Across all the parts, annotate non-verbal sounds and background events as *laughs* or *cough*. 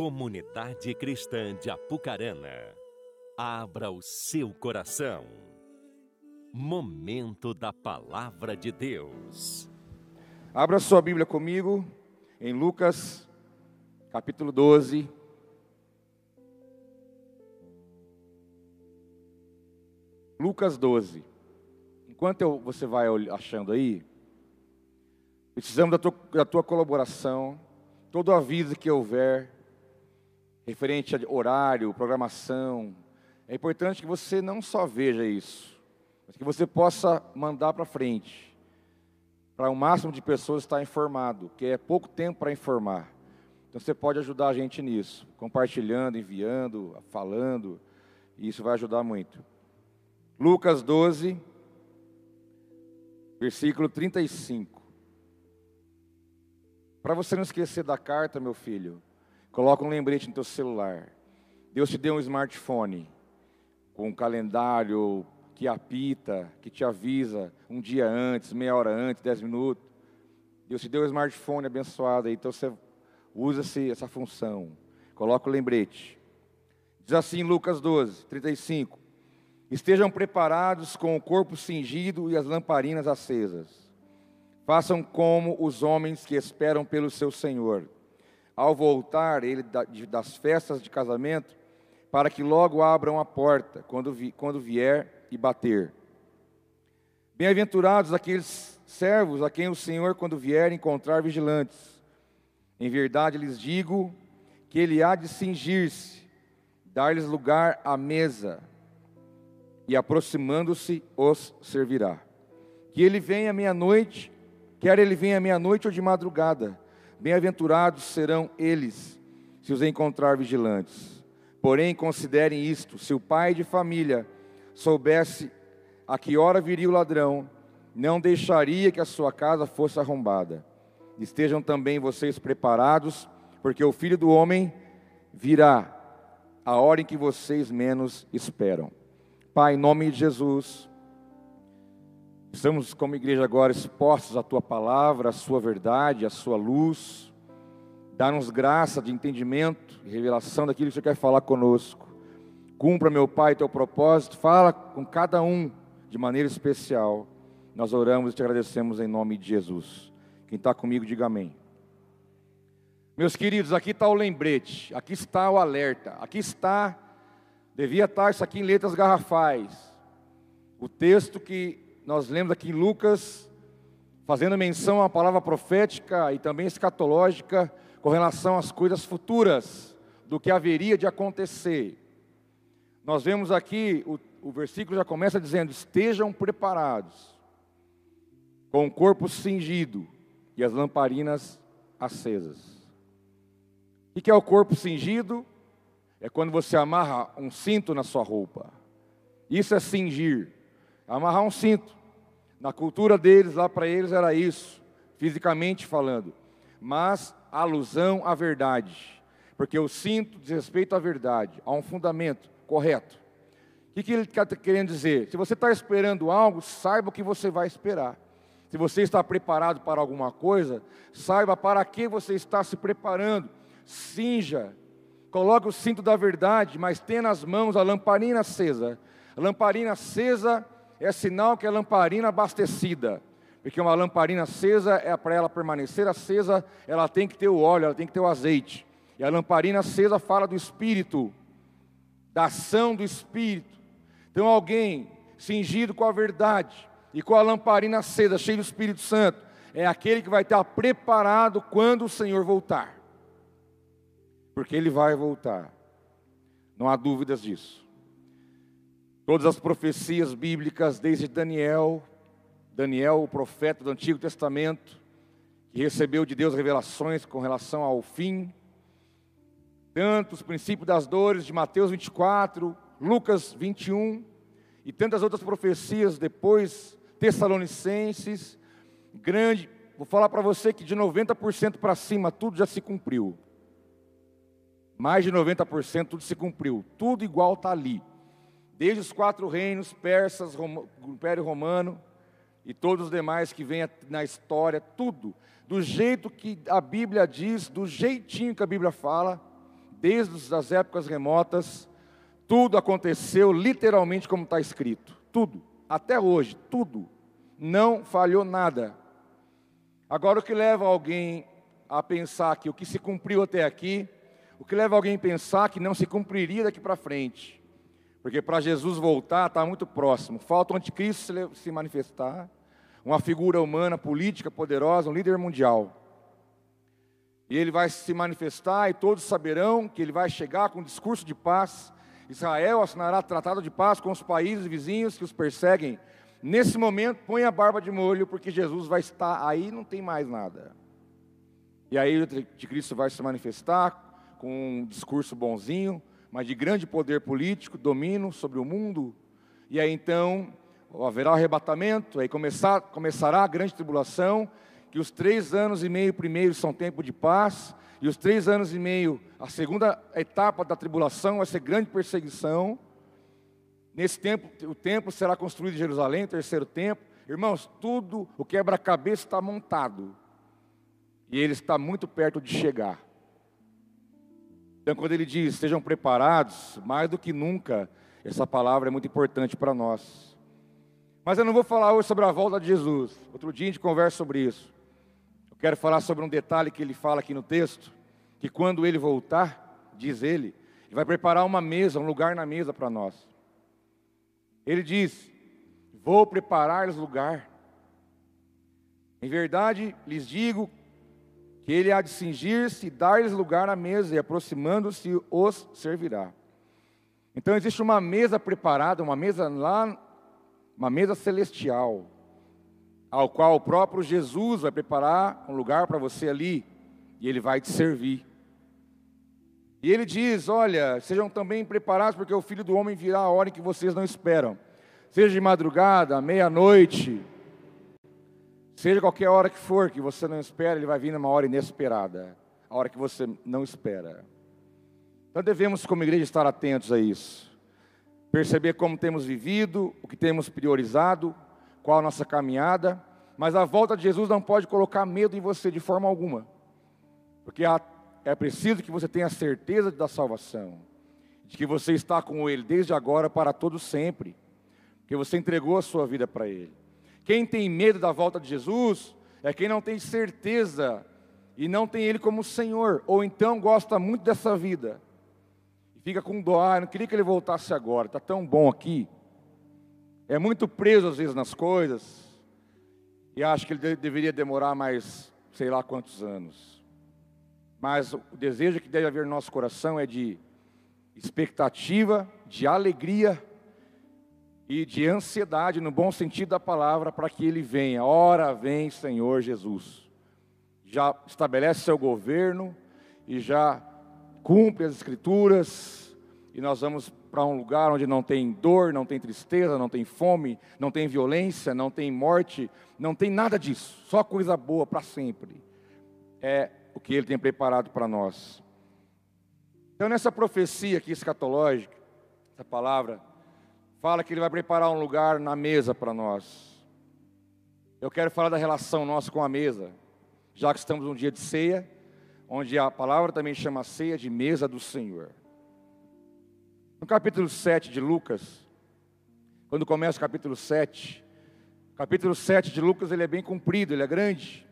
Comunidade Cristã de Apucarana, abra o seu coração. Momento da Palavra de Deus. Abra sua Bíblia comigo em Lucas, capítulo 12. Lucas 12. Enquanto eu, você vai achando aí, precisamos da tua, da tua colaboração, todo aviso que houver, referente a horário, programação. É importante que você não só veja isso, mas que você possa mandar para frente, para o máximo de pessoas estar informado, que é pouco tempo para informar. Então você pode ajudar a gente nisso, compartilhando, enviando, falando, e isso vai ajudar muito. Lucas 12, versículo 35. Para você não esquecer da carta, meu filho, Coloca um lembrete no teu celular. Deus te deu um smartphone com um calendário que apita, que te avisa um dia antes, meia hora antes, dez minutos. Deus te deu um smartphone abençoado então você usa essa função. Coloca o lembrete. Diz assim Lucas 12, 35. Estejam preparados com o corpo cingido e as lamparinas acesas. Façam como os homens que esperam pelo seu Senhor ao voltar ele das festas de casamento, para que logo abram a porta quando, vi, quando vier e bater. Bem-aventurados aqueles servos a quem o Senhor, quando vier, encontrar vigilantes. Em verdade lhes digo que ele há de cingir-se, dar-lhes lugar à mesa, e aproximando-se os servirá. Que ele venha meia-noite, quer ele venha meia-noite ou de madrugada, Bem-aventurados serão eles, se os encontrar vigilantes. Porém, considerem isto: se o pai de família soubesse a que hora viria o ladrão, não deixaria que a sua casa fosse arrombada. Estejam também vocês preparados, porque o filho do homem virá a hora em que vocês menos esperam. Pai, em nome de Jesus, Estamos como igreja agora expostos à tua palavra, à sua verdade, à sua luz. Dá-nos graça de entendimento e revelação daquilo que você quer falar conosco. Cumpra, meu Pai, teu propósito. Fala com cada um de maneira especial. Nós oramos e te agradecemos em nome de Jesus. Quem está comigo, diga amém. Meus queridos, aqui está o lembrete, aqui está o alerta, aqui está, devia estar isso aqui em letras garrafais. O texto que nós lemos aqui em Lucas, fazendo menção à palavra profética e também escatológica com relação às coisas futuras, do que haveria de acontecer. Nós vemos aqui, o, o versículo já começa dizendo: estejam preparados, com o corpo cingido e as lamparinas acesas. O que é o corpo cingido? É quando você amarra um cinto na sua roupa. Isso é cingir, amarrar um cinto. Na cultura deles, lá para eles era isso, fisicamente falando. Mas alusão à verdade. Porque o cinto diz respeito à verdade, a um fundamento correto. O que, que ele está querendo dizer? Se você está esperando algo, saiba o que você vai esperar. Se você está preparado para alguma coisa, saiba para que você está se preparando. Cinja, coloque o cinto da verdade, mas tenha nas mãos a lamparina acesa. A lamparina acesa é sinal que é lamparina abastecida. Porque uma lamparina acesa, é para ela permanecer acesa, ela tem que ter o óleo, ela tem que ter o azeite. E a lamparina acesa fala do Espírito, da ação do Espírito. Então, alguém cingido com a verdade e com a lamparina acesa, cheio do Espírito Santo, é aquele que vai estar preparado quando o Senhor voltar. Porque ele vai voltar, não há dúvidas disso. Todas as profecias bíblicas, desde Daniel, Daniel, o profeta do Antigo Testamento, que recebeu de Deus revelações com relação ao fim, tanto os princípios das dores de Mateus 24, Lucas 21 e tantas outras profecias depois, Tessalonicenses, grande, vou falar para você que de 90% para cima tudo já se cumpriu. Mais de 90% tudo se cumpriu, tudo igual está ali desde os quatro reinos, persas, Rom, Império Romano e todos os demais que vêm na história, tudo, do jeito que a Bíblia diz, do jeitinho que a Bíblia fala, desde as épocas remotas, tudo aconteceu literalmente como está escrito. Tudo. Até hoje, tudo. Não falhou nada. Agora, o que leva alguém a pensar que o que se cumpriu até aqui, o que leva alguém a pensar que não se cumpriria daqui para frente? Porque para Jesus voltar está muito próximo. Falta o anticristo se manifestar, uma figura humana, política, poderosa, um líder mundial. E ele vai se manifestar e todos saberão que ele vai chegar com um discurso de paz. Israel assinará tratado de paz com os países vizinhos que os perseguem Nesse momento, põe a barba de molho, porque Jesus vai estar aí, não tem mais nada. E aí o Cristo vai se manifestar com um discurso bonzinho, mas de grande poder político, domínio sobre o mundo. E aí então haverá o arrebatamento, aí começar, começará a grande tribulação, que os três anos e meio primeiros são tempo de paz, e os três anos e meio, a segunda etapa da tribulação vai ser grande perseguição. Nesse tempo, o templo será construído em Jerusalém, terceiro templo. Irmãos, tudo o quebra-cabeça está montado. E ele está muito perto de chegar. Então, quando ele diz, estejam preparados, mais do que nunca, essa palavra é muito importante para nós. Mas eu não vou falar hoje sobre a volta de Jesus. Outro dia a gente conversa sobre isso. Eu quero falar sobre um detalhe que ele fala aqui no texto, que quando ele voltar, diz ele, ele vai preparar uma mesa, um lugar na mesa para nós. Ele diz: Vou preparar-lhes lugar. Em verdade lhes digo que ele há de cingir-se e dar-lhes lugar na mesa, e aproximando-se os servirá. Então existe uma mesa preparada, uma mesa lá, uma mesa celestial, ao qual o próprio Jesus vai preparar um lugar para você ali, e ele vai te servir. E ele diz: Olha, sejam também preparados, porque o filho do homem virá a hora em que vocês não esperam. Seja de madrugada, meia-noite, seja qualquer hora que for que você não espera, ele vai vir numa hora inesperada, a hora que você não espera. Então devemos, como igreja, estar atentos a isso. Perceber como temos vivido, o que temos priorizado, qual a nossa caminhada. Mas a volta de Jesus não pode colocar medo em você de forma alguma. Porque é preciso que você tenha certeza da salvação, de que você está com Ele desde agora para todo sempre, que você entregou a sua vida para Ele. Quem tem medo da volta de Jesus é quem não tem certeza e não tem Ele como Senhor, ou então gosta muito dessa vida e fica com dó, ah, não queria que Ele voltasse agora, está tão bom aqui. É muito preso às vezes nas coisas e acha que ele deveria demorar mais sei lá quantos anos. Mas o desejo que deve haver no nosso coração é de expectativa, de alegria e de ansiedade, no bom sentido da palavra, para que ele venha. Ora vem, Senhor Jesus. Já estabelece seu governo e já cumpre as escrituras, e nós vamos para um lugar onde não tem dor, não tem tristeza, não tem fome, não tem violência, não tem morte, não tem nada disso, só coisa boa para sempre. É o que ele tem preparado para nós. Então, nessa profecia aqui escatológica, essa palavra, fala que ele vai preparar um lugar na mesa para nós. Eu quero falar da relação nossa com a mesa, já que estamos num dia de ceia, onde a palavra também chama ceia de mesa do Senhor. No capítulo 7 de Lucas, quando começa o capítulo 7, capítulo 7 de Lucas ele é bem comprido, ele é grande.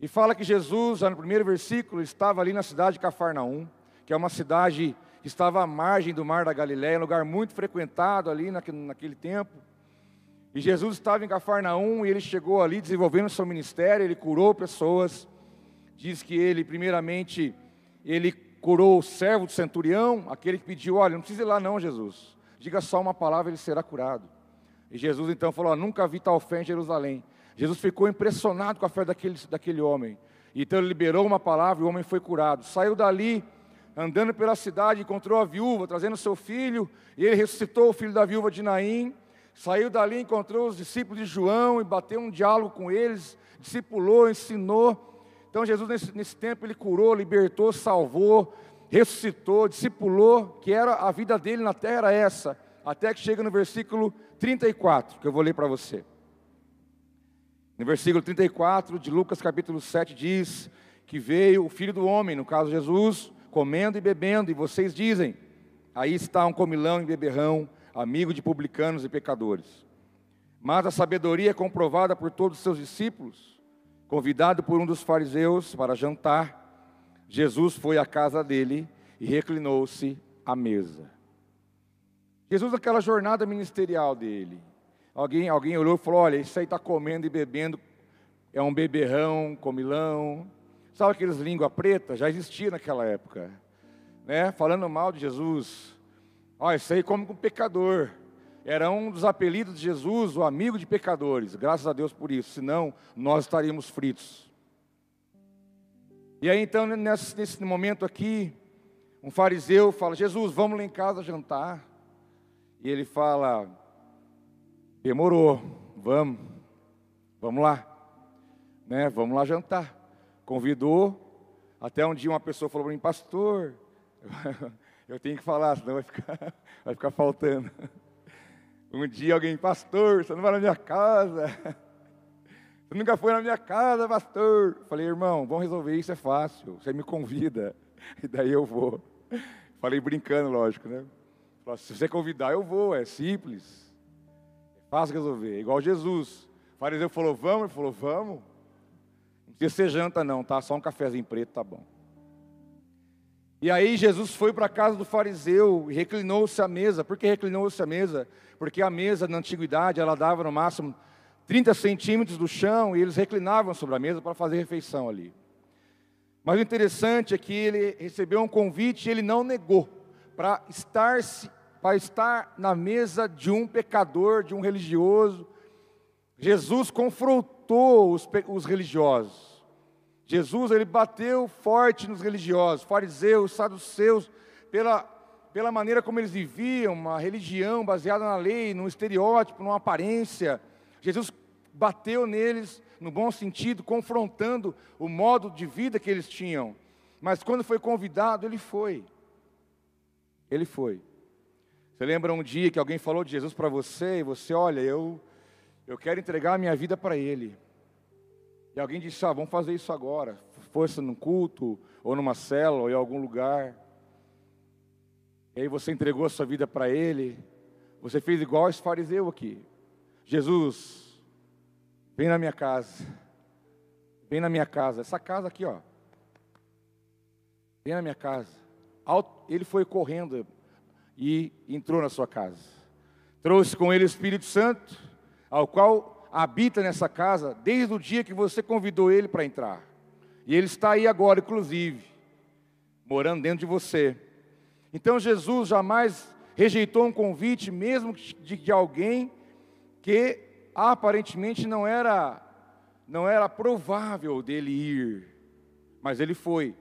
E fala que Jesus, no primeiro versículo, estava ali na cidade de Cafarnaum, que é uma cidade que estava à margem do mar da Galiléia, um lugar muito frequentado ali naquele tempo. E Jesus estava em Cafarnaum e ele chegou ali desenvolvendo seu ministério, ele curou pessoas. Diz que ele, primeiramente, ele curou o servo do centurião, aquele que pediu: Olha, não precisa ir lá não, Jesus. Diga só uma palavra, ele será curado. E Jesus então falou: Nunca vi tal fé em Jerusalém. Jesus ficou impressionado com a fé daquele, daquele homem. Então ele liberou uma palavra e o homem foi curado. Saiu dali, andando pela cidade, encontrou a viúva, trazendo seu filho, e ele ressuscitou o filho da viúva de Naim. Saiu dali, encontrou os discípulos de João e bateu um diálogo com eles, discipulou, ensinou. Então Jesus, nesse, nesse tempo, ele curou, libertou, salvou, ressuscitou, discipulou, que era a vida dele na terra era essa. Até que chega no versículo 34, que eu vou ler para você. No versículo 34 de Lucas capítulo 7 diz que veio o filho do homem, no caso Jesus, comendo e bebendo, e vocês dizem: aí está um comilão e beberrão, amigo de publicanos e pecadores. Mas a sabedoria é comprovada por todos os seus discípulos. Convidado por um dos fariseus para jantar, Jesus foi à casa dele e reclinou-se à mesa. Jesus, aquela jornada ministerial dele, alguém, alguém olhou e falou: Olha, isso aí está comendo e bebendo, é um beberrão, comilão. Sabe aqueles língua preta? Já existia naquela época, né? Falando mal de Jesus. Olha, isso aí come com pecador. Era um dos apelidos de Jesus, o amigo de pecadores. Graças a Deus por isso, senão nós estaríamos fritos. E aí então, nesse, nesse momento aqui, um fariseu fala: Jesus, vamos lá em casa jantar. E ele fala: demorou, vamos, vamos lá, né? Vamos lá jantar. Convidou. Até um dia uma pessoa falou para mim, pastor, *laughs* eu tenho que falar, senão vai ficar, *laughs* vai ficar faltando. *laughs* Um dia alguém, pastor, você não vai na minha casa. Você nunca foi na minha casa, pastor. Falei, irmão, vamos resolver isso, é fácil. Você me convida, e daí eu vou. Falei brincando, lógico, né? Se você convidar, eu vou, é simples. É fácil resolver, é igual Jesus. O fariseu falou, vamos, ele falou, vamos. Precisa ser janta não, tá? Só um cafezinho preto, tá bom. E aí Jesus foi para a casa do fariseu e reclinou-se à mesa. Por que reclinou-se à mesa? Porque a mesa na antiguidade, ela dava no máximo 30 centímetros do chão e eles reclinavam sobre a mesa para fazer refeição ali. Mas o interessante é que ele recebeu um convite e ele não negou para estar, para estar na mesa de um pecador, de um religioso. Jesus confrontou os, os religiosos. Jesus ele bateu forte nos religiosos, fariseus, saduceus, pela, pela maneira como eles viviam, uma religião baseada na lei, num estereótipo, numa aparência. Jesus bateu neles, no bom sentido, confrontando o modo de vida que eles tinham. Mas quando foi convidado, ele foi. Ele foi. Você lembra um dia que alguém falou de Jesus para você e você, olha, eu, eu quero entregar a minha vida para Ele. E alguém disse, ah, vamos fazer isso agora. Fosse num culto, ou numa cela, ou em algum lugar. E aí você entregou a sua vida para Ele. Você fez igual esse fariseu aqui. Jesus, vem na minha casa. Vem na minha casa. Essa casa aqui, ó. Vem na minha casa ele foi correndo e entrou na sua casa. Trouxe com ele o Espírito Santo, ao qual habita nessa casa desde o dia que você convidou ele para entrar. E ele está aí agora, inclusive, morando dentro de você. Então Jesus jamais rejeitou um convite, mesmo de, alguém que aparentemente não era não era provável dele ir, mas ele foi.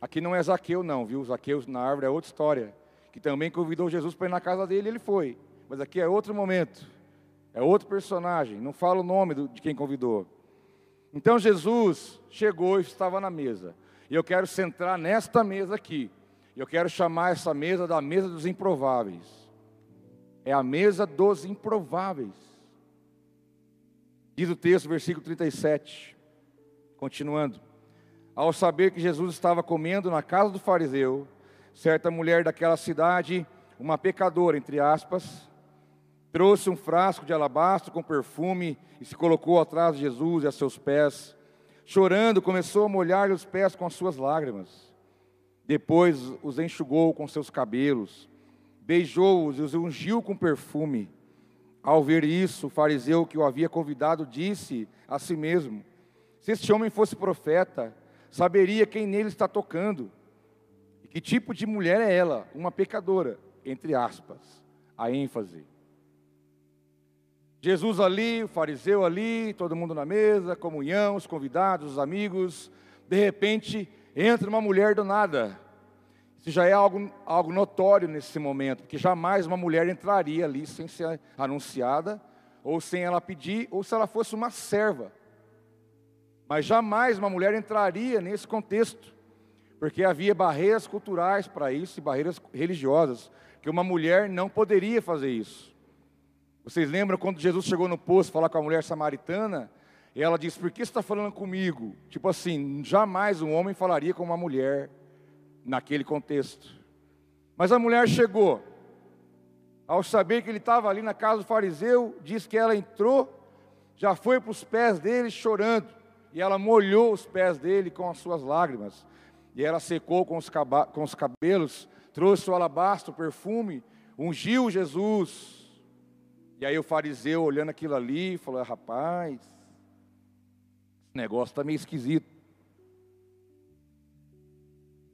Aqui não é Zaqueu, não, viu? Zaqueu na árvore é outra história. Que também convidou Jesus para ir na casa dele, ele foi. Mas aqui é outro momento. É outro personagem. Não fala o nome de quem convidou. Então Jesus chegou e estava na mesa. E eu quero centrar nesta mesa aqui. Eu quero chamar essa mesa da mesa dos improváveis. É a mesa dos improváveis. Diz o texto, versículo 37. Continuando. Ao saber que Jesus estava comendo na casa do fariseu, certa mulher daquela cidade, uma pecadora, entre aspas, trouxe um frasco de alabastro com perfume e se colocou atrás de Jesus e a seus pés. Chorando, começou a molhar-lhe os pés com as suas lágrimas. Depois os enxugou com seus cabelos, beijou-os e os ungiu com perfume. Ao ver isso, o fariseu que o havia convidado disse a si mesmo: Se este homem fosse profeta, saberia quem nele está tocando. E que tipo de mulher é ela? Uma pecadora, entre aspas, a ênfase. Jesus ali, o fariseu ali, todo mundo na mesa, comunhão, os convidados, os amigos. De repente, entra uma mulher do nada. Isso já é algo, algo notório nesse momento, porque jamais uma mulher entraria ali sem ser anunciada, ou sem ela pedir, ou se ela fosse uma serva. Mas jamais uma mulher entraria nesse contexto, porque havia barreiras culturais para isso e barreiras religiosas, que uma mulher não poderia fazer isso. Vocês lembram quando Jesus chegou no poço falar com a mulher samaritana? E ela disse: Por que você está falando comigo? Tipo assim, jamais um homem falaria com uma mulher. naquele contexto. Mas a mulher chegou, ao saber que ele estava ali na casa do fariseu, diz que ela entrou, já foi para os pés dele chorando, e ela molhou os pés dele com as suas lágrimas, e ela secou com os, com os cabelos, trouxe o alabastro, o perfume, ungiu Jesus. E aí o fariseu olhando aquilo ali, falou: rapaz, esse negócio está meio esquisito.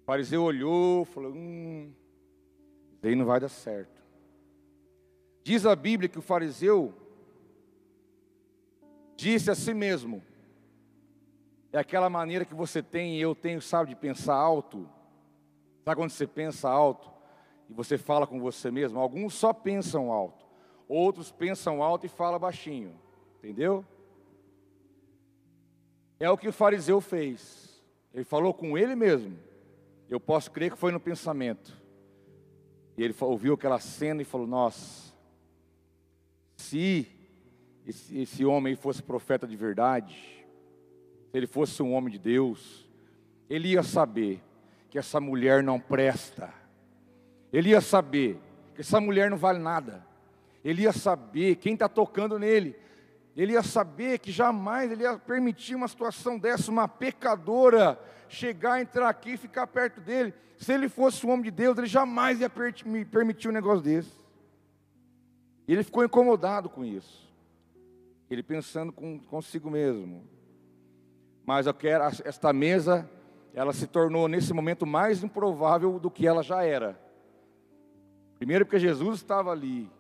O fariseu olhou, falou: hum, isso aí não vai dar certo. Diz a Bíblia que o fariseu disse a si mesmo: é aquela maneira que você tem e eu tenho, sabe, de pensar alto. Sabe quando você pensa alto e você fala com você mesmo? Alguns só pensam alto, outros pensam alto e falam baixinho, entendeu? É o que o fariseu fez. Ele falou com ele mesmo. Eu posso crer que foi no pensamento. E ele ouviu aquela cena e falou: Nossa, se esse, esse homem fosse profeta de verdade, se ele fosse um homem de Deus, ele ia saber que essa mulher não presta. Ele ia saber que essa mulher não vale nada. Ele ia saber quem está tocando nele. Ele ia saber que jamais ele ia permitir uma situação dessa, uma pecadora chegar, entrar aqui e ficar perto dele. Se ele fosse um homem de Deus, ele jamais ia permitir um negócio desse. Ele ficou incomodado com isso. Ele pensando com, consigo mesmo. Mas eu quero, esta mesa, ela se tornou nesse momento mais improvável do que ela já era. Primeiro, porque Jesus estava ali.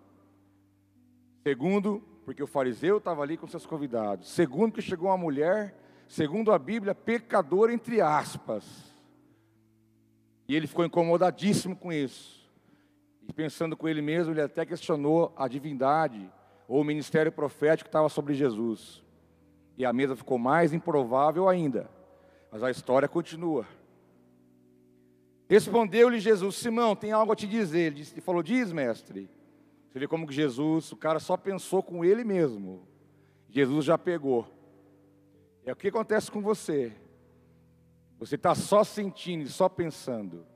Segundo, porque o fariseu estava ali com seus convidados. Segundo, que chegou uma mulher, segundo a Bíblia, pecadora entre aspas. E ele ficou incomodadíssimo com isso. E pensando com ele mesmo, ele até questionou a divindade ou o ministério profético que estava sobre Jesus. E a mesa ficou mais improvável ainda. Mas a história continua. Respondeu-lhe Jesus: Simão, tem algo a te dizer. Ele, falou: Diz, mestre. Você vê como que Jesus, o cara só pensou com ele mesmo. Jesus já pegou. É o que acontece com você. Você está só sentindo só pensando.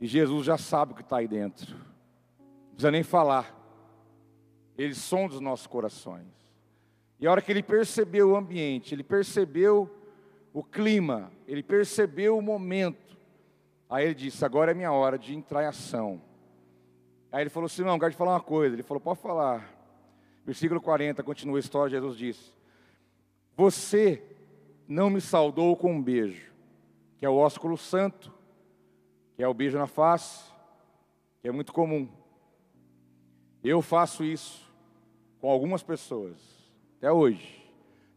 E Jesus já sabe o que está aí dentro. Não precisa nem falar. Ele sonda os nossos corações. E a hora que ele percebeu o ambiente, ele percebeu o clima, ele percebeu o momento. Aí ele disse: Agora é minha hora de entrar em ação. Aí ele falou assim: Não, quero te falar uma coisa. Ele falou: Pode falar. Versículo 40, continua a história. Jesus disse: Você não me saudou com um beijo, que é o ósculo santo, que é o beijo na face, que é muito comum. Eu faço isso com algumas pessoas, até hoje.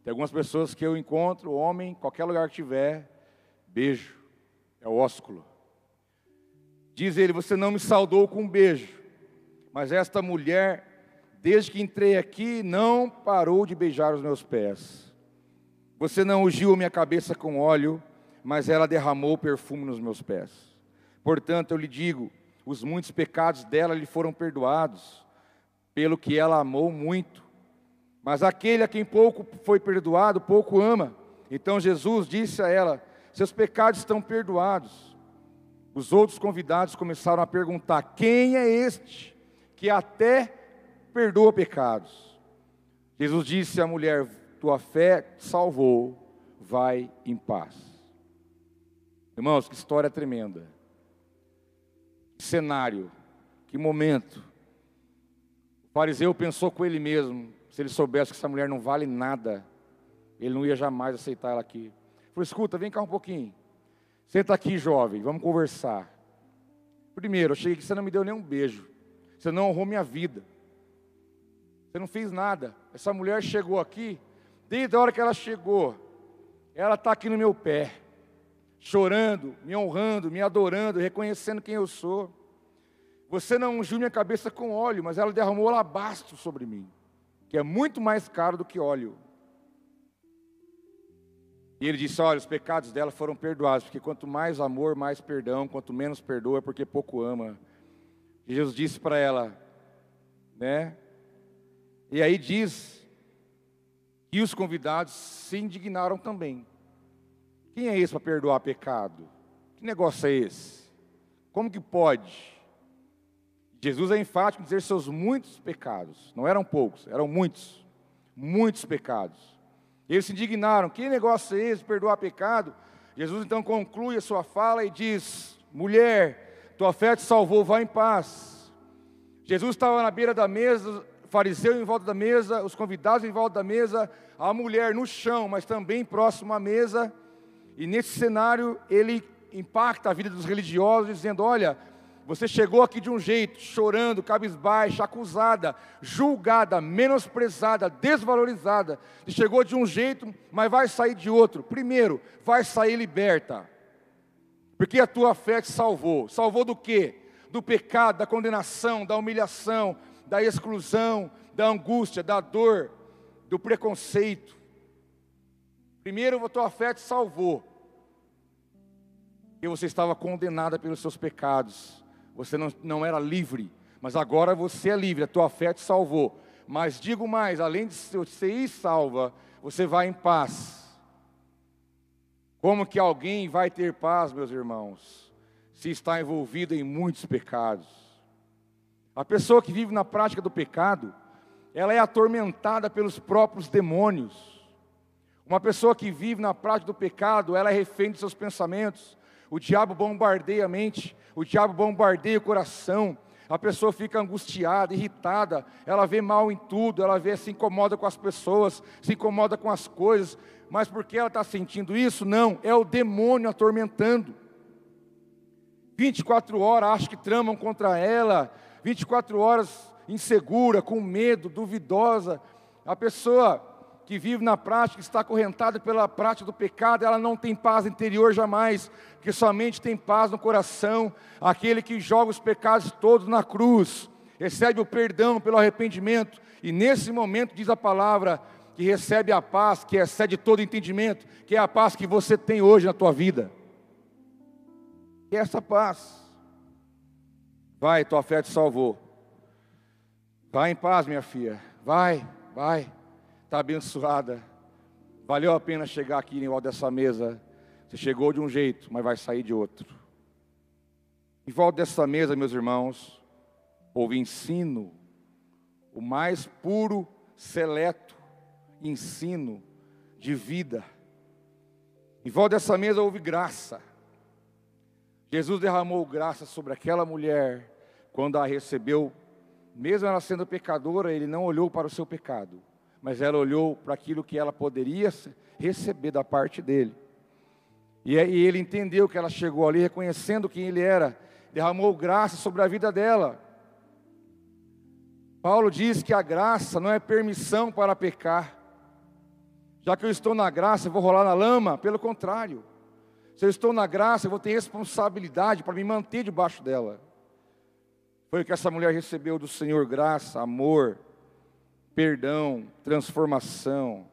Tem algumas pessoas que eu encontro, homem, qualquer lugar que tiver, beijo, é o ósculo. Diz ele: Você não me saudou com um beijo. Mas esta mulher, desde que entrei aqui, não parou de beijar os meus pés. Você não ungiu minha cabeça com óleo, mas ela derramou perfume nos meus pés. Portanto, eu lhe digo: os muitos pecados dela lhe foram perdoados, pelo que ela amou muito. Mas aquele a quem pouco foi perdoado, pouco ama. Então Jesus disse a ela: Seus pecados estão perdoados. Os outros convidados começaram a perguntar: Quem é este que até perdoa pecados. Jesus disse à mulher: Tua fé salvou, vai em paz. Irmãos, que história tremenda. Que cenário, que momento. O fariseu pensou com ele mesmo: se ele soubesse que essa mulher não vale nada, ele não ia jamais aceitar ela aqui. Ele falou: escuta, vem cá um pouquinho. Senta aqui, jovem, vamos conversar. Primeiro, eu cheguei aqui, você não me deu nem um beijo. Você não honrou minha vida. Você não fez nada. Essa mulher chegou aqui, desde a hora que ela chegou, ela está aqui no meu pé, chorando, me honrando, me adorando, reconhecendo quem eu sou. Você não ungiu minha cabeça com óleo, mas ela derramou alabastro sobre mim, que é muito mais caro do que óleo. E ele disse: Olha, os pecados dela foram perdoados, porque quanto mais amor, mais perdão, quanto menos perdoa, porque pouco ama. Jesus disse para ela, né? E aí diz que os convidados se indignaram também. Quem é esse para perdoar pecado? Que negócio é esse? Como que pode? Jesus é enfático em dizer seus muitos pecados. Não eram poucos, eram muitos. Muitos pecados. Eles se indignaram. Que negócio é esse, perdoar pecado? Jesus então conclui a sua fala e diz: Mulher, tua fé te salvou, vá em paz. Jesus estava na beira da mesa, fariseu em volta da mesa, os convidados em volta da mesa, a mulher no chão, mas também próximo à mesa. E nesse cenário ele impacta a vida dos religiosos, dizendo: Olha, você chegou aqui de um jeito, chorando, cabisbaixa, acusada, julgada, menosprezada, desvalorizada. E chegou de um jeito, mas vai sair de outro. Primeiro, vai sair liberta. Porque a tua fé te salvou. Salvou do quê? Do pecado, da condenação, da humilhação, da exclusão, da angústia, da dor, do preconceito. Primeiro, a tua fé te salvou. Porque você estava condenada pelos seus pecados você não, não era livre, mas agora você é livre, a tua fé te salvou. Mas digo mais, além de ir salva, você vai em paz. Como que alguém vai ter paz, meus irmãos, se está envolvido em muitos pecados? A pessoa que vive na prática do pecado, ela é atormentada pelos próprios demônios. Uma pessoa que vive na prática do pecado, ela é refém de seus pensamentos. O diabo bombardeia a mente, o diabo bombardeia o coração, a pessoa fica angustiada, irritada, ela vê mal em tudo, ela vê, se incomoda com as pessoas, se incomoda com as coisas, mas por que ela está sentindo isso? Não, é o demônio atormentando. 24 horas acho que tramam contra ela, 24 horas insegura, com medo, duvidosa. A pessoa que vive na prática, está acorrentada pela prática do pecado, ela não tem paz interior jamais, que somente tem paz no coração, aquele que joga os pecados todos na cruz, recebe o perdão pelo arrependimento, e nesse momento diz a palavra que recebe a paz que excede todo entendimento, que é a paz que você tem hoje na tua vida. E essa paz. Vai, tua fé te salvou. Vai em paz, minha filha. Vai, vai está abençoada. Valeu a pena chegar aqui em volta dessa mesa. Você chegou de um jeito, mas vai sair de outro. Em volta dessa mesa, meus irmãos, houve ensino, o mais puro, seleto ensino de vida. Em volta dessa mesa houve graça. Jesus derramou graça sobre aquela mulher quando a recebeu, mesmo ela sendo pecadora, ele não olhou para o seu pecado mas ela olhou para aquilo que ela poderia receber da parte dele. E, ele entendeu que ela chegou ali reconhecendo quem ele era, derramou graça sobre a vida dela. Paulo diz que a graça não é permissão para pecar. Já que eu estou na graça, eu vou rolar na lama, pelo contrário. Se eu estou na graça, eu vou ter responsabilidade para me manter debaixo dela. Foi o que essa mulher recebeu do Senhor: graça, amor, perdão, transformação.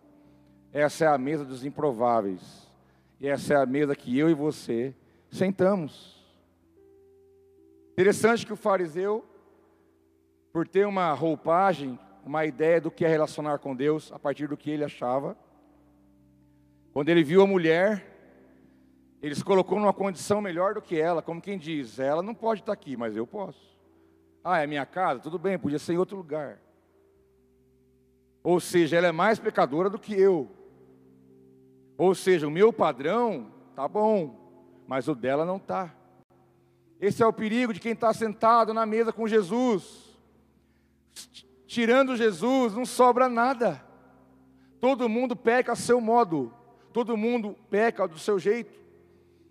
Essa é a mesa dos improváveis. E essa é a mesa que eu e você sentamos. Interessante que o fariseu, por ter uma roupagem, uma ideia do que é relacionar com Deus, a partir do que ele achava, quando ele viu a mulher, ele se colocou numa condição melhor do que ela, como quem diz: ela não pode estar aqui, mas eu posso. Ah, é minha casa? Tudo bem, podia ser em outro lugar. Ou seja, ela é mais pecadora do que eu. Ou seja, o meu padrão tá bom, mas o dela não tá. Esse é o perigo de quem está sentado na mesa com Jesus. Tirando Jesus, não sobra nada. Todo mundo peca a seu modo. Todo mundo peca do seu jeito.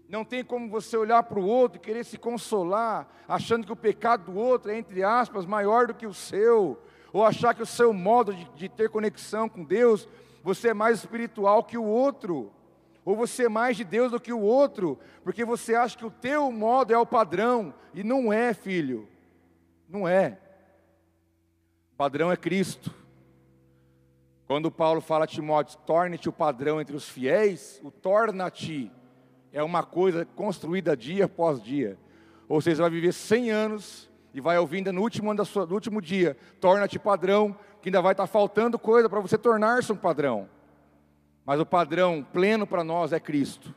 Não tem como você olhar para o outro e querer se consolar, achando que o pecado do outro é, entre aspas, maior do que o seu, ou achar que o seu modo de, de ter conexão com Deus, você é mais espiritual que o outro, ou você é mais de Deus do que o outro, porque você acha que o teu modo é o padrão, e não é, filho, não é. O padrão é Cristo. Quando Paulo fala a Timóteo, torne-te o padrão entre os fiéis, o torna-te é uma coisa construída dia após dia. Ou seja, vai viver 100 anos e vai ouvindo no último, ano sua, no último dia, torna-te padrão, que ainda vai estar faltando coisa para você tornar-se um padrão. Mas o padrão pleno para nós é Cristo.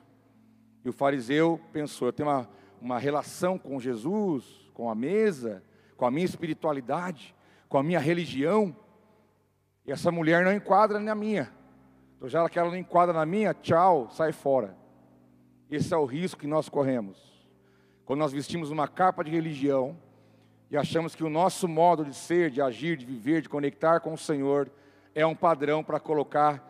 E o fariseu pensou: eu tenho uma, uma relação com Jesus, com a mesa, com a minha espiritualidade, com a minha religião. E essa mulher não enquadra na minha. Então, já que ela não enquadra na minha, tchau, sai fora. Esse é o risco que nós corremos. Quando nós vestimos uma capa de religião e achamos que o nosso modo de ser, de agir, de viver, de conectar com o Senhor é um padrão para colocar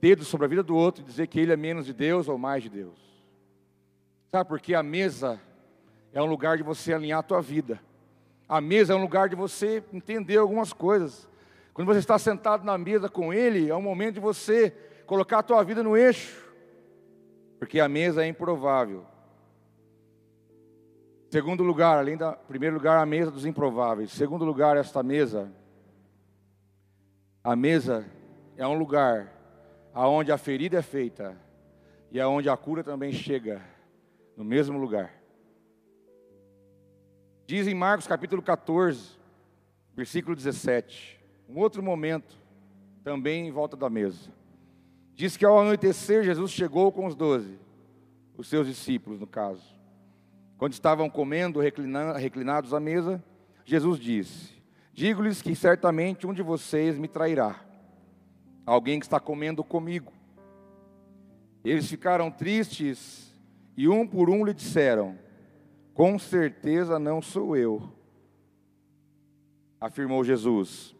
dedo sobre a vida do outro e dizer que ele é menos de Deus ou mais de Deus. Sabe por quê? A mesa é um lugar de você alinhar a tua vida. A mesa é um lugar de você entender algumas coisas. Quando você está sentado na mesa com Ele, é um momento de você colocar a tua vida no eixo. Porque a mesa é improvável. Segundo lugar, além da primeiro lugar, a mesa dos improváveis. Segundo lugar, esta mesa, a mesa é um lugar aonde a ferida é feita e aonde a cura também chega no mesmo lugar. Diz em Marcos capítulo 14, versículo 17, um outro momento, também em volta da mesa. Diz que ao anoitecer Jesus chegou com os doze, os seus discípulos no caso. Quando estavam comendo, reclinados à mesa, Jesus disse: Digo-lhes que certamente um de vocês me trairá, alguém que está comendo comigo. Eles ficaram tristes e um por um lhe disseram: com certeza não sou eu. Afirmou Jesus.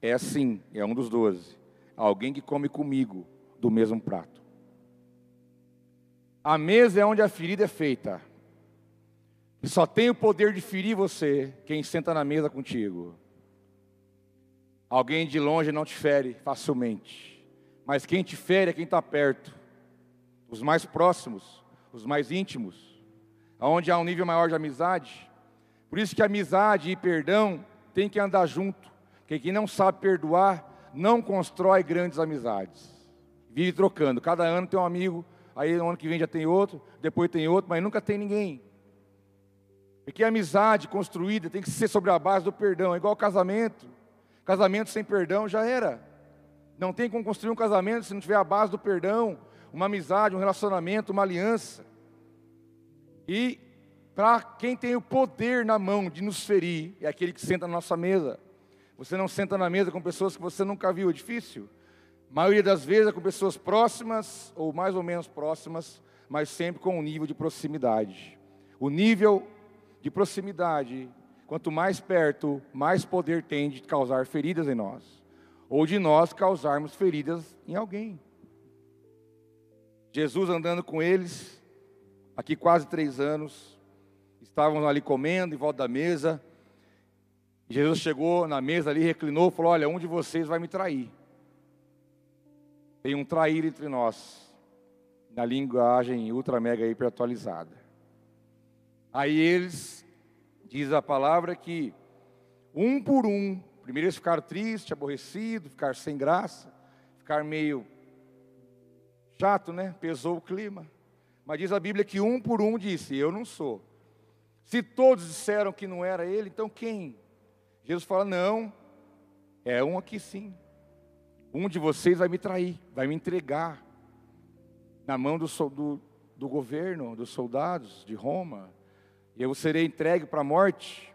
É assim, é um dos doze. Alguém que come comigo do mesmo prato. A mesa é onde a ferida é feita. Só tem o poder de ferir você quem senta na mesa contigo. Alguém de longe não te fere facilmente. Mas quem te fere é quem está perto. Os mais próximos, os mais íntimos onde há um nível maior de amizade. Por isso que amizade e perdão tem que andar junto. Porque quem não sabe perdoar não constrói grandes amizades. Vive trocando. Cada ano tem um amigo, aí no ano que vem já tem outro, depois tem outro, mas nunca tem ninguém. Porque a amizade construída tem que ser sobre a base do perdão, é igual casamento. Casamento sem perdão já era. Não tem como construir um casamento se não tiver a base do perdão, uma amizade, um relacionamento, uma aliança. E para quem tem o poder na mão de nos ferir, é aquele que senta na nossa mesa. Você não senta na mesa com pessoas que você nunca viu, é difícil. A maioria das vezes é com pessoas próximas, ou mais ou menos próximas, mas sempre com um nível de proximidade. O nível de proximidade, quanto mais perto, mais poder tem de causar feridas em nós, ou de nós causarmos feridas em alguém. Jesus andando com eles, aqui quase três anos, estavam ali comendo em volta da mesa. Jesus chegou na mesa ali, reclinou, falou: Olha, um de vocês vai me trair. Tem um trair entre nós, na linguagem ultra mega hiper atualizada. Aí eles, diz a palavra que um por um, primeiro eles ficaram tristes, aborrecidos, ficaram sem graça, ficaram meio chato, né? Pesou o clima. Mas diz a Bíblia que um por um disse: Eu não sou. Se todos disseram que não era ele, então quem? Jesus fala: Não, é um aqui sim. Um de vocês vai me trair, vai me entregar na mão do, do, do governo, dos soldados de Roma, e eu serei entregue para a morte.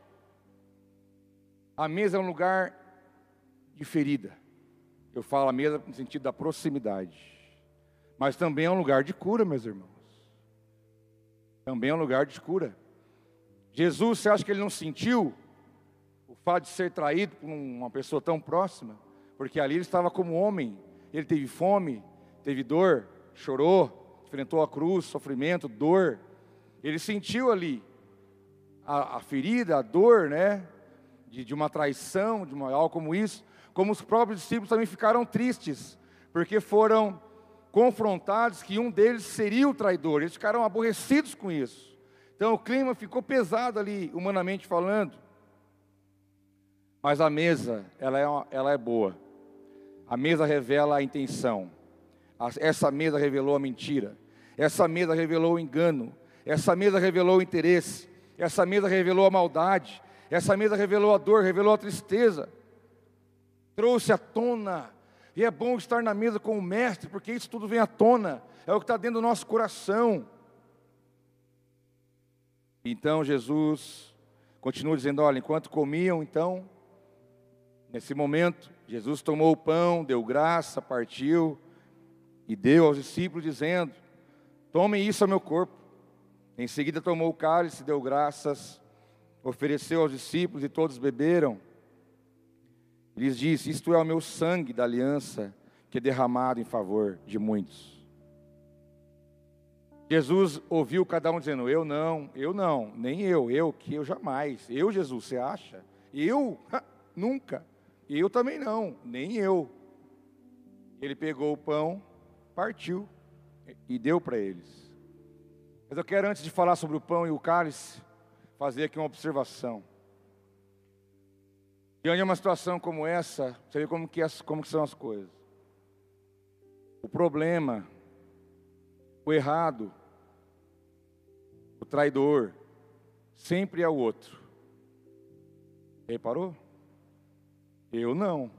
A mesa é um lugar de ferida. Eu falo a mesa no sentido da proximidade. Mas também é um lugar de cura, meus irmãos também é um lugar de cura. Jesus, você acha que ele não sentiu o fato de ser traído por uma pessoa tão próxima? Porque ali ele estava como homem, ele teve fome, teve dor, chorou, enfrentou a cruz, sofrimento, dor. Ele sentiu ali a, a ferida, a dor, né? De, de uma traição, de uma, algo como isso. Como os próprios discípulos também ficaram tristes, porque foram confrontados que um deles seria o traidor. Eles ficaram aborrecidos com isso. Então o clima ficou pesado ali, humanamente falando. Mas a mesa, ela é, ela é boa. A mesa revela a intenção. Essa mesa revelou a mentira. Essa mesa revelou o engano. Essa mesa revelou o interesse. Essa mesa revelou a maldade. Essa mesa revelou a dor, revelou a tristeza. Trouxe à tona e é bom estar na mesa com o Mestre, porque isso tudo vem à tona, é o que está dentro do nosso coração. Então Jesus continua dizendo: Olha, enquanto comiam, então, nesse momento, Jesus tomou o pão, deu graça, partiu e deu aos discípulos, dizendo: Tomem isso ao meu corpo. Em seguida tomou o cálice, deu graças, ofereceu aos discípulos e todos beberam. Lhes disse: Isto é o meu sangue da aliança que é derramado em favor de muitos. Jesus ouviu cada um dizendo: Eu não, eu não, nem eu, eu, que eu jamais. Eu, Jesus, você acha? Eu? Nunca. Eu também não, nem eu. Ele pegou o pão, partiu e deu para eles. Mas eu quero, antes de falar sobre o pão e o cálice, fazer aqui uma observação. Diante de uma situação como essa, você vê como que, é, como que são as coisas. O problema o errado, o traidor, sempre é o outro. Reparou? Eu não.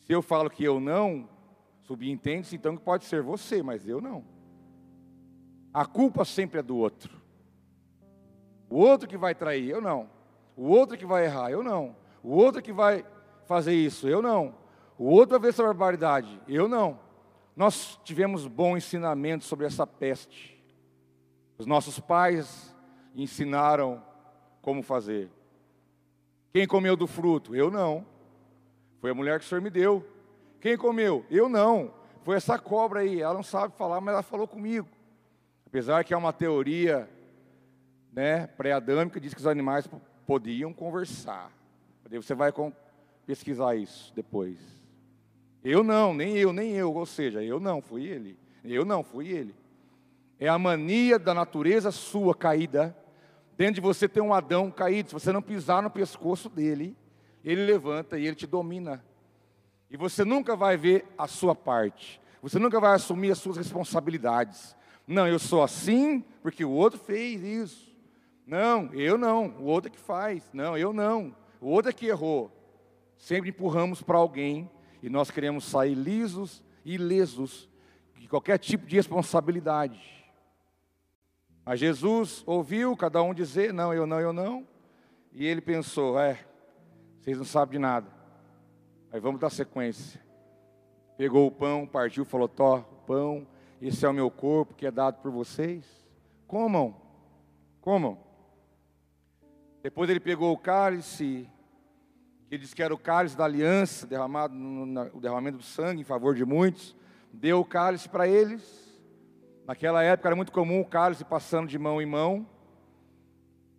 Se eu falo que eu não, subentende-se então que pode ser você, mas eu não. A culpa sempre é do outro. O outro que vai trair, eu não. O outro que vai errar, eu não. O outro que vai fazer isso, eu não. O outro vai ver essa barbaridade, eu não. Nós tivemos bom ensinamento sobre essa peste. Os nossos pais ensinaram como fazer. Quem comeu do fruto? Eu não. Foi a mulher que o Senhor me deu. Quem comeu? Eu não. Foi essa cobra aí. Ela não sabe falar, mas ela falou comigo. Apesar que é uma teoria né, pré-adâmica, diz que os animais podiam conversar. Você vai pesquisar isso depois. Eu não, nem eu, nem eu. Ou seja, eu não, fui ele. Eu não, fui ele. É a mania da natureza sua caída. Dentro de você tem um Adão caído. Se você não pisar no pescoço dele, ele levanta e ele te domina. E você nunca vai ver a sua parte. Você nunca vai assumir as suas responsabilidades. Não, eu sou assim porque o outro fez isso. Não, eu não. O outro é que faz. Não, eu não. O outro é que errou. Sempre empurramos para alguém e nós queremos sair lisos e ilesos de qualquer tipo de responsabilidade. Mas Jesus ouviu cada um dizer: não, eu não, eu não. E ele pensou: é, vocês não sabem de nada. Aí vamos dar sequência. Pegou o pão, partiu, falou: Tó, pão, esse é o meu corpo que é dado por vocês. Comam, comam. Depois ele pegou o cálice ele disse que era o cálice da aliança, derramado no, no, o derramamento do sangue em favor de muitos. Deu o cálice para eles. Naquela época era muito comum o cálice passando de mão em mão.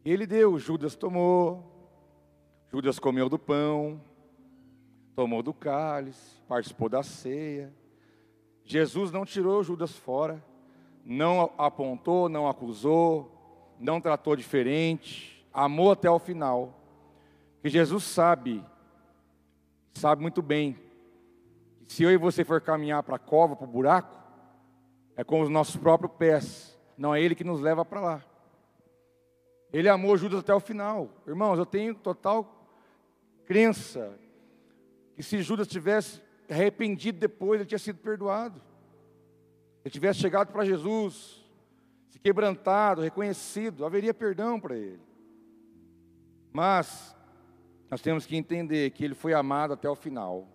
E ele deu, Judas tomou. Judas comeu do pão, tomou do cálice, participou da ceia. Jesus não tirou Judas fora, não apontou, não acusou, não tratou diferente, amou até o final. Que Jesus sabe, sabe muito bem, que se eu e você for caminhar para a cova, para o buraco, é com os nossos próprios pés, não é Ele que nos leva para lá. Ele amou Judas até o final. Irmãos, eu tenho total crença que se Judas tivesse arrependido depois, ele tinha sido perdoado. Ele tivesse chegado para Jesus, se quebrantado, reconhecido, haveria perdão para ele. Mas nós temos que entender que ele foi amado até o final.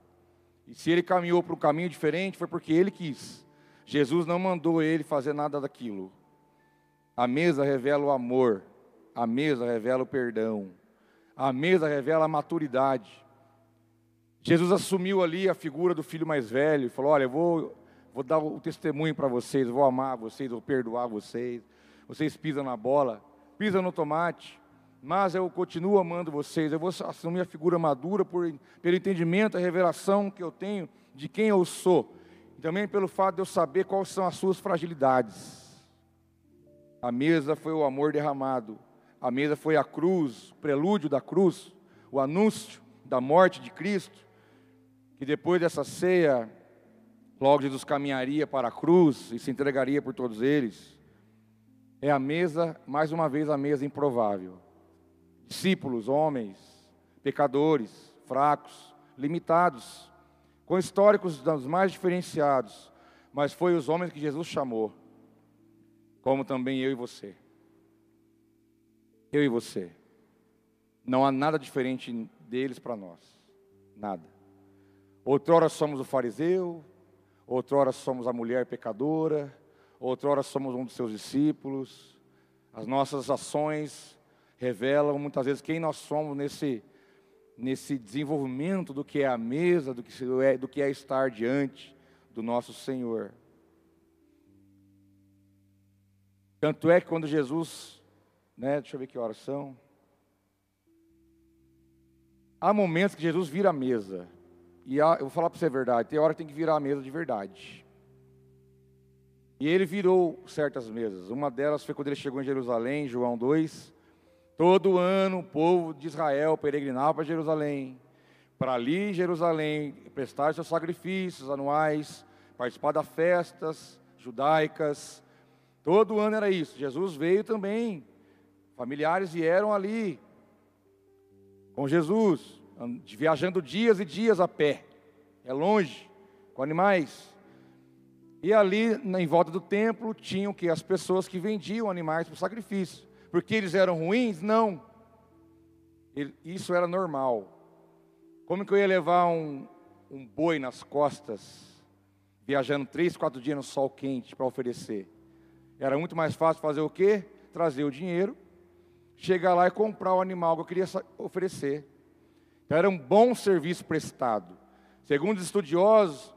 E se ele caminhou para um caminho diferente, foi porque ele quis. Jesus não mandou ele fazer nada daquilo. A mesa revela o amor, a mesa revela o perdão, a mesa revela a maturidade. Jesus assumiu ali a figura do filho mais velho e falou: Olha, eu vou, vou dar o testemunho para vocês, vou amar vocês, vou perdoar vocês. Vocês pisam na bola, pisam no tomate, mas eu continuo amando vocês. Eu vou assumir a figura madura por, pelo entendimento, a revelação que eu tenho de quem eu sou. E também pelo fato de eu saber quais são as suas fragilidades. A mesa foi o amor derramado. A mesa foi a cruz, o prelúdio da cruz, o anúncio da morte de Cristo. Que depois dessa ceia, logo Jesus caminharia para a cruz e se entregaria por todos eles. É a mesa, mais uma vez, a mesa improvável discípulos, homens, pecadores, fracos, limitados, com históricos dos mais diferenciados, mas foi os homens que Jesus chamou, como também eu e você. Eu e você. Não há nada diferente deles para nós. Nada. Outrora somos o fariseu, outrora somos a mulher pecadora, outrora somos um dos seus discípulos. As nossas ações revelam muitas vezes quem nós somos nesse, nesse desenvolvimento do que é a mesa, do que é, do que é estar diante do nosso Senhor. Tanto é que quando Jesus, né, deixa eu ver que horas são. Há momentos que Jesus vira a mesa. E há, eu vou falar para você a verdade, tem hora que tem que virar a mesa de verdade. E ele virou certas mesas. Uma delas foi quando ele chegou em Jerusalém, João 2. Todo ano o povo de Israel peregrinava para Jerusalém. Para ali, Jerusalém, prestar seus sacrifícios anuais, participar das festas judaicas. Todo ano era isso. Jesus veio também. Familiares vieram ali com Jesus, viajando dias e dias a pé. É longe, com animais. E ali, em volta do templo, tinham que as pessoas que vendiam animais para sacrifício. Porque eles eram ruins? Não. Isso era normal. Como que eu ia levar um, um boi nas costas, viajando três, quatro dias no sol quente para oferecer? Era muito mais fácil fazer o quê? Trazer o dinheiro, chegar lá e comprar o animal que eu queria oferecer. Então era um bom serviço prestado. Segundo os estudiosos,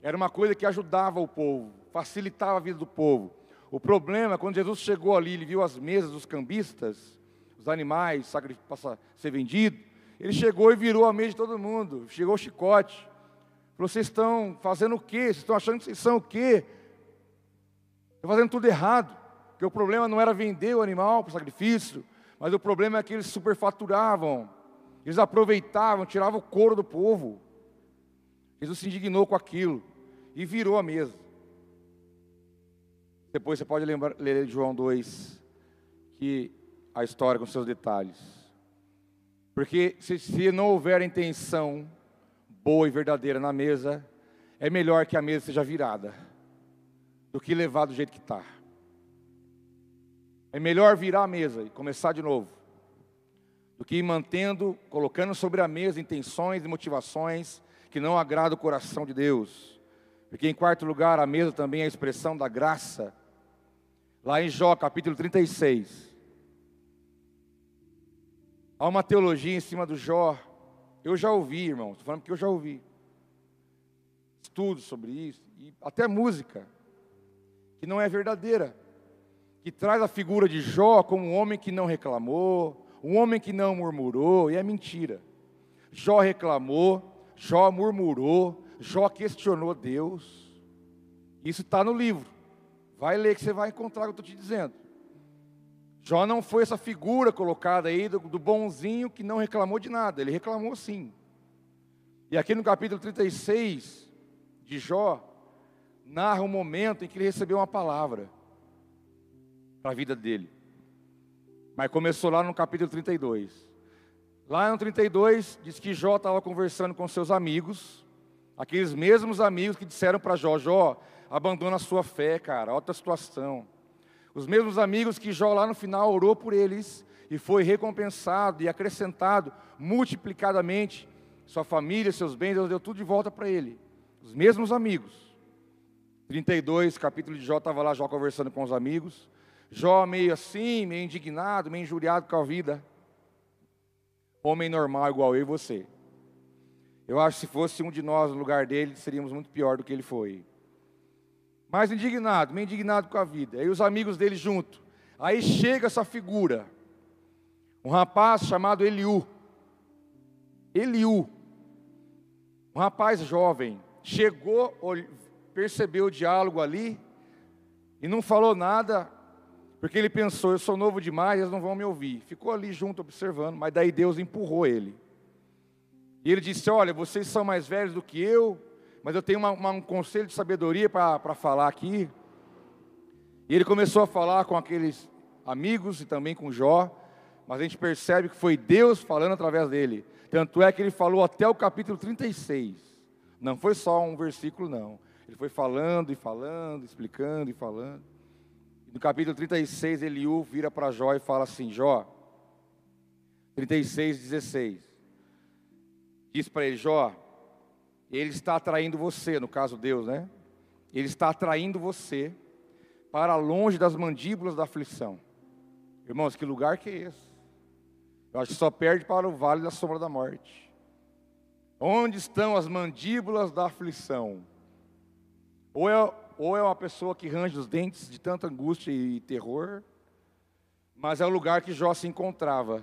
era uma coisa que ajudava o povo, facilitava a vida do povo. O problema, quando Jesus chegou ali, ele viu as mesas dos cambistas, os animais para ser vendido, ele chegou e virou a mesa de todo mundo, chegou o chicote. Vocês estão fazendo o quê? Vocês estão achando que vocês são o quê? Estão fazendo tudo errado. Porque o problema não era vender o animal para o sacrifício, mas o problema é que eles superfaturavam, eles aproveitavam, tiravam o couro do povo. Jesus se indignou com aquilo e virou a mesa. Depois você pode lembrar, ler João 2, que a história com seus detalhes. Porque se, se não houver intenção boa e verdadeira na mesa, é melhor que a mesa seja virada do que levar do jeito que está. É melhor virar a mesa e começar de novo, do que mantendo, colocando sobre a mesa intenções e motivações que não agradam o coração de Deus. Porque, em quarto lugar, a mesa também é a expressão da graça. Lá em Jó, capítulo 36. Há uma teologia em cima do Jó. Eu já ouvi, irmão, estou falando que eu já ouvi. Estudos sobre isso, e até música que não é verdadeira, que traz a figura de Jó como um homem que não reclamou, um homem que não murmurou, e é mentira. Jó reclamou, Jó murmurou, Jó questionou Deus. Isso está no livro. Vai ler que você vai encontrar o que eu estou te dizendo. Jó não foi essa figura colocada aí do, do bonzinho que não reclamou de nada. Ele reclamou sim. E aqui no capítulo 36 de Jó, narra um momento em que ele recebeu uma palavra para a vida dele. Mas começou lá no capítulo 32. Lá no 32, diz que Jó estava conversando com seus amigos, aqueles mesmos amigos que disseram para Jó: Jó, abandona a sua fé, cara, outra situação. Os mesmos amigos que Jó lá no final orou por eles e foi recompensado e acrescentado multiplicadamente sua família, seus bens, Deus deu tudo de volta para ele. Os mesmos amigos. 32, capítulo de Jó, estava lá Jó conversando com os amigos. Jó meio assim, meio indignado, meio injuriado com a vida. Homem normal igual eu e você. Eu acho que se fosse um de nós no lugar dele, seríamos muito pior do que ele foi. Mais indignado, meio indignado com a vida. Aí os amigos dele junto. Aí chega essa figura. Um rapaz chamado Eliú. Eliú. Um rapaz jovem. Chegou, percebeu o diálogo ali e não falou nada, porque ele pensou: eu sou novo demais, eles não vão me ouvir. Ficou ali junto observando, mas daí Deus empurrou ele. E ele disse: Olha, vocês são mais velhos do que eu, mas eu tenho uma, uma, um conselho de sabedoria para falar aqui. E ele começou a falar com aqueles amigos e também com Jó, mas a gente percebe que foi Deus falando através dele. Tanto é que ele falou até o capítulo 36. Não foi só um versículo, não. Ele foi falando e falando, explicando e falando. No capítulo 36, Eliú vira para Jó e fala assim: Jó, 36, 16. Diz para ele, Jó, ele está atraindo você, no caso Deus, né? Ele está atraindo você para longe das mandíbulas da aflição. Irmãos, que lugar que é esse? Eu acho que só perde para o vale da sombra da morte. Onde estão as mandíbulas da aflição? Ou é, ou é uma pessoa que range os dentes de tanta angústia e terror, mas é o lugar que Jó se encontrava.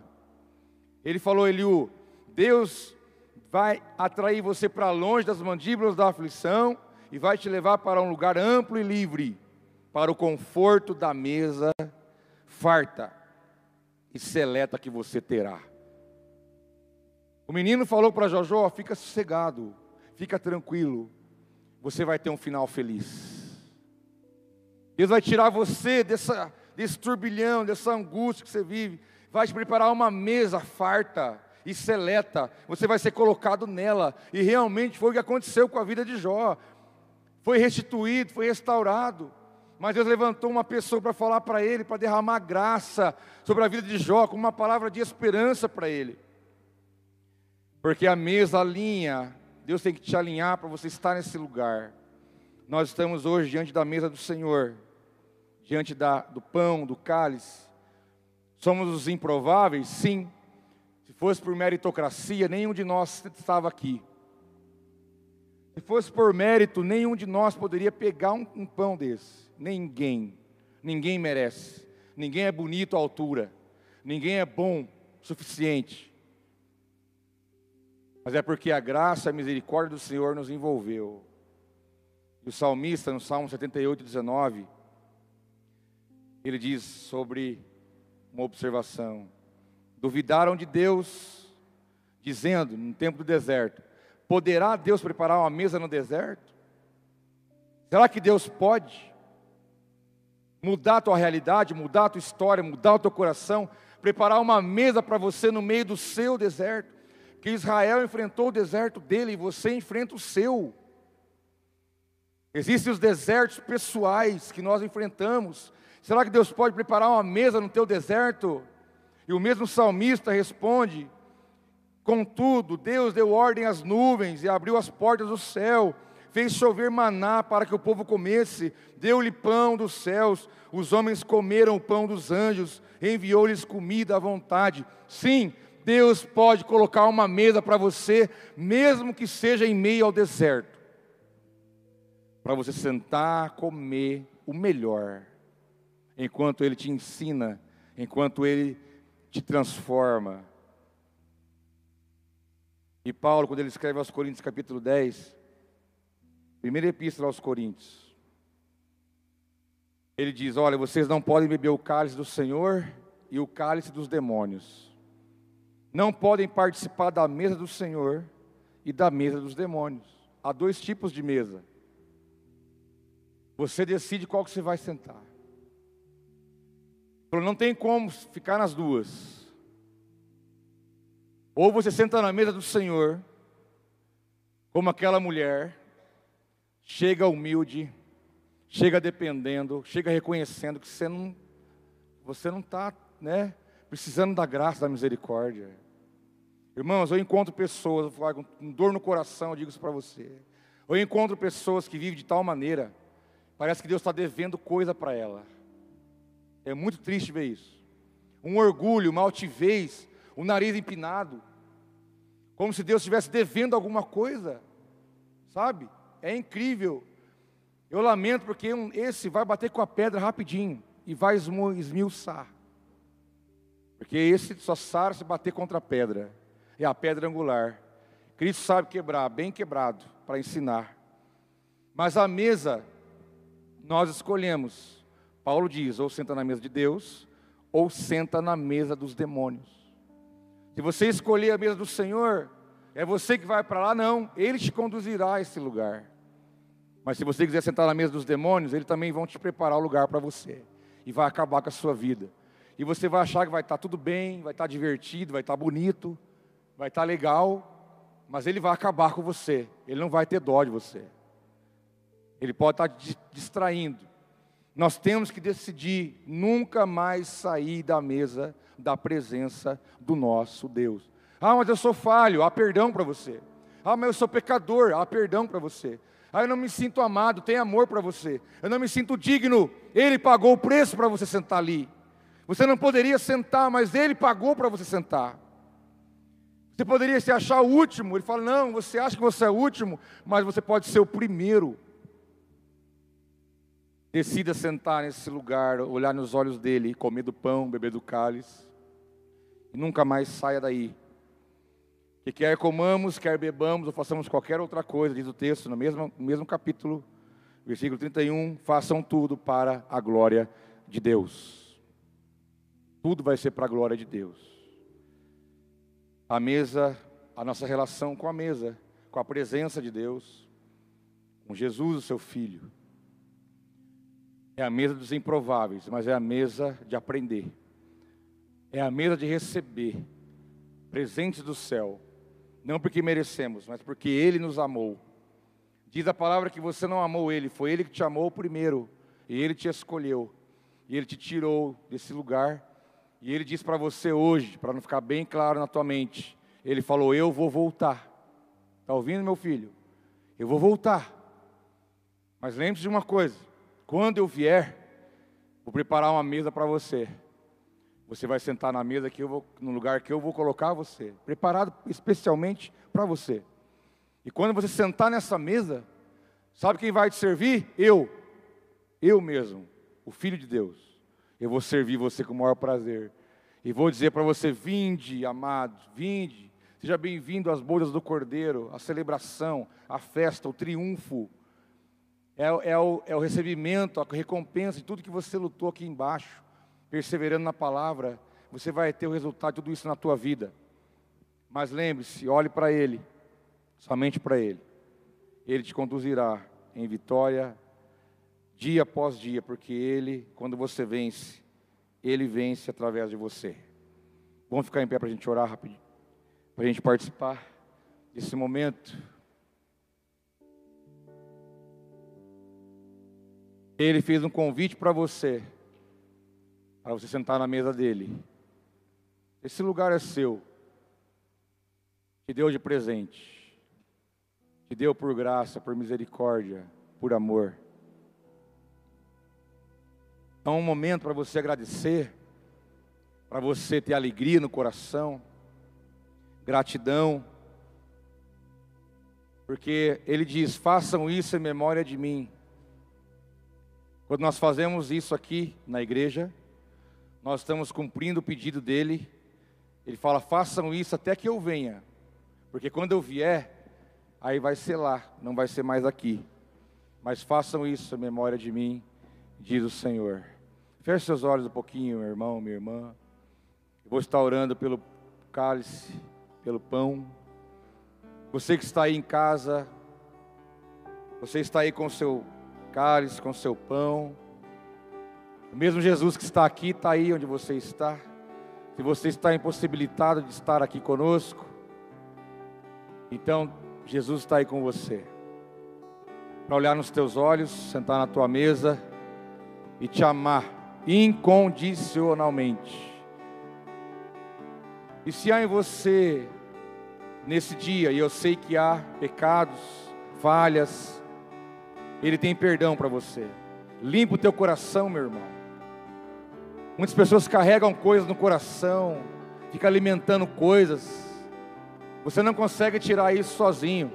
Ele falou, Eliú, Deus vai atrair você para longe das mandíbulas da aflição e vai te levar para um lugar amplo e livre, para o conforto da mesa farta e seleta que você terá. O menino falou para Jojó: fica sossegado, fica tranquilo, você vai ter um final feliz. Deus vai tirar você dessa, desse turbilhão, dessa angústia que você vive, vai te preparar uma mesa farta e seleta, você vai ser colocado nela, e realmente foi o que aconteceu com a vida de Jó, foi restituído, foi restaurado, mas Deus levantou uma pessoa para falar para ele, para derramar graça sobre a vida de Jó, com uma palavra de esperança para ele, porque a mesa alinha, Deus tem que te alinhar para você estar nesse lugar. Nós estamos hoje diante da mesa do Senhor, diante da, do pão, do cálice. Somos os improváveis? Sim. Se fosse por meritocracia, nenhum de nós estava aqui. Se fosse por mérito, nenhum de nós poderia pegar um, um pão desse. Ninguém. Ninguém merece. Ninguém é bonito à altura. Ninguém é bom o suficiente. Mas é porque a graça e a misericórdia do Senhor nos envolveu. E o salmista, no Salmo 78, 19, ele diz sobre uma observação: duvidaram de Deus, dizendo, no tempo do deserto: poderá Deus preparar uma mesa no deserto? Será que Deus pode mudar a tua realidade, mudar a tua história, mudar o teu coração, preparar uma mesa para você no meio do seu deserto? Que Israel enfrentou o deserto dele e você enfrenta o seu. Existem os desertos pessoais que nós enfrentamos. Será que Deus pode preparar uma mesa no teu deserto? E o mesmo salmista responde: Contudo, Deus deu ordem às nuvens e abriu as portas do céu, fez chover maná para que o povo comesse, deu-lhe pão dos céus, os homens comeram o pão dos anjos, enviou-lhes comida à vontade. Sim, Deus pode colocar uma mesa para você, mesmo que seja em meio ao deserto para você sentar, comer o melhor, enquanto Ele te ensina, enquanto Ele te transforma. E Paulo, quando ele escreve aos Coríntios, capítulo 10, primeira epístola aos Coríntios, ele diz: Olha, vocês não podem beber o cálice do Senhor e o cálice dos demônios, não podem participar da mesa do Senhor e da mesa dos demônios. Há dois tipos de mesa você decide qual que você vai sentar. Não tem como ficar nas duas. Ou você senta na mesa do Senhor, como aquela mulher, chega humilde, chega dependendo, chega reconhecendo que você não você não está, né, precisando da graça, da misericórdia. Irmãos, eu encontro pessoas, eu com dor no coração, eu digo isso para você. Eu encontro pessoas que vivem de tal maneira Parece que Deus está devendo coisa para ela. É muito triste ver isso. Um orgulho, uma altivez, o um nariz empinado. Como se Deus estivesse devendo alguma coisa. Sabe? É incrível. Eu lamento porque esse vai bater com a pedra rapidinho e vai esmiuçar. Porque esse só sara se bater contra a pedra. É a pedra angular. Cristo sabe quebrar, bem quebrado, para ensinar. Mas a mesa nós escolhemos. Paulo diz: ou senta na mesa de Deus, ou senta na mesa dos demônios. Se você escolher a mesa do Senhor, é você que vai para lá, não, Ele te conduzirá a esse lugar. Mas se você quiser sentar na mesa dos demônios, Ele também vão te preparar o lugar para você, e vai acabar com a sua vida. E você vai achar que vai estar tudo bem, vai estar divertido, vai estar bonito, vai estar legal, mas Ele vai acabar com você, Ele não vai ter dó de você. Ele pode estar distraindo. Nós temos que decidir nunca mais sair da mesa da presença do nosso Deus. Ah, mas eu sou falho, há perdão para você. Ah, mas eu sou pecador, há perdão para você. Ah, eu não me sinto amado, tem amor para você. Eu não me sinto digno, Ele pagou o preço para você sentar ali. Você não poderia sentar, mas Ele pagou para você sentar. Você poderia se achar o último. Ele fala: Não, você acha que você é o último, mas você pode ser o primeiro. Decida sentar nesse lugar, olhar nos olhos dele, comer do pão, beber do cálice, e nunca mais saia daí. Que quer comamos, quer bebamos ou façamos qualquer outra coisa, diz o texto, no mesmo, no mesmo capítulo, versículo 31, façam tudo para a glória de Deus. Tudo vai ser para a glória de Deus. A mesa, a nossa relação com a mesa, com a presença de Deus, com Jesus, o seu Filho é a mesa dos improváveis, mas é a mesa de aprender. É a mesa de receber presentes do céu, não porque merecemos, mas porque Ele nos amou. Diz a palavra que você não amou Ele, foi Ele que te amou primeiro, e Ele te escolheu, e Ele te tirou desse lugar, e Ele diz para você hoje, para não ficar bem claro na tua mente, Ele falou: Eu vou voltar. Está ouvindo, meu filho? Eu vou voltar. Mas lembre-se de uma coisa: quando eu vier, vou preparar uma mesa para você. Você vai sentar na mesa que eu vou, no lugar que eu vou colocar você, preparado especialmente para você. E quando você sentar nessa mesa, sabe quem vai te servir? Eu. Eu mesmo, o Filho de Deus. Eu vou servir você com o maior prazer. E vou dizer para você: vinde, amado, vinde. Seja bem-vindo às bodas do Cordeiro, à celebração, à festa, ao triunfo é, é, o, é o recebimento, a recompensa de tudo que você lutou aqui embaixo, perseverando na palavra, você vai ter o resultado de tudo isso na tua vida. Mas lembre-se, olhe para Ele, somente para Ele. Ele te conduzirá em vitória, dia após dia, porque Ele, quando você vence, Ele vence através de você. Vamos ficar em pé para a gente orar rapidinho, para a gente participar desse momento. Ele fez um convite para você, para você sentar na mesa dele. Esse lugar é seu. Te deu de presente. Te deu por graça, por misericórdia, por amor. É um momento para você agradecer, para você ter alegria no coração, gratidão, porque ele diz: façam isso em memória de mim. Quando nós fazemos isso aqui na igreja, nós estamos cumprindo o pedido dele. Ele fala: façam isso até que eu venha, porque quando eu vier, aí vai ser lá, não vai ser mais aqui. Mas façam isso em memória de mim, diz o Senhor. Feche seus olhos um pouquinho, meu irmão, minha irmã. Eu vou estar orando pelo cálice, pelo pão. Você que está aí em casa, você está aí com seu cálice, com seu pão. O mesmo Jesus que está aqui, está aí onde você está. Se você está impossibilitado de estar aqui conosco, então Jesus está aí com você. Para olhar nos teus olhos, sentar na tua mesa e te amar incondicionalmente. E se há em você, nesse dia, e eu sei que há pecados, falhas, ele tem perdão para você. Limpa o teu coração, meu irmão. Muitas pessoas carregam coisas no coração, fica alimentando coisas. Você não consegue tirar isso sozinho.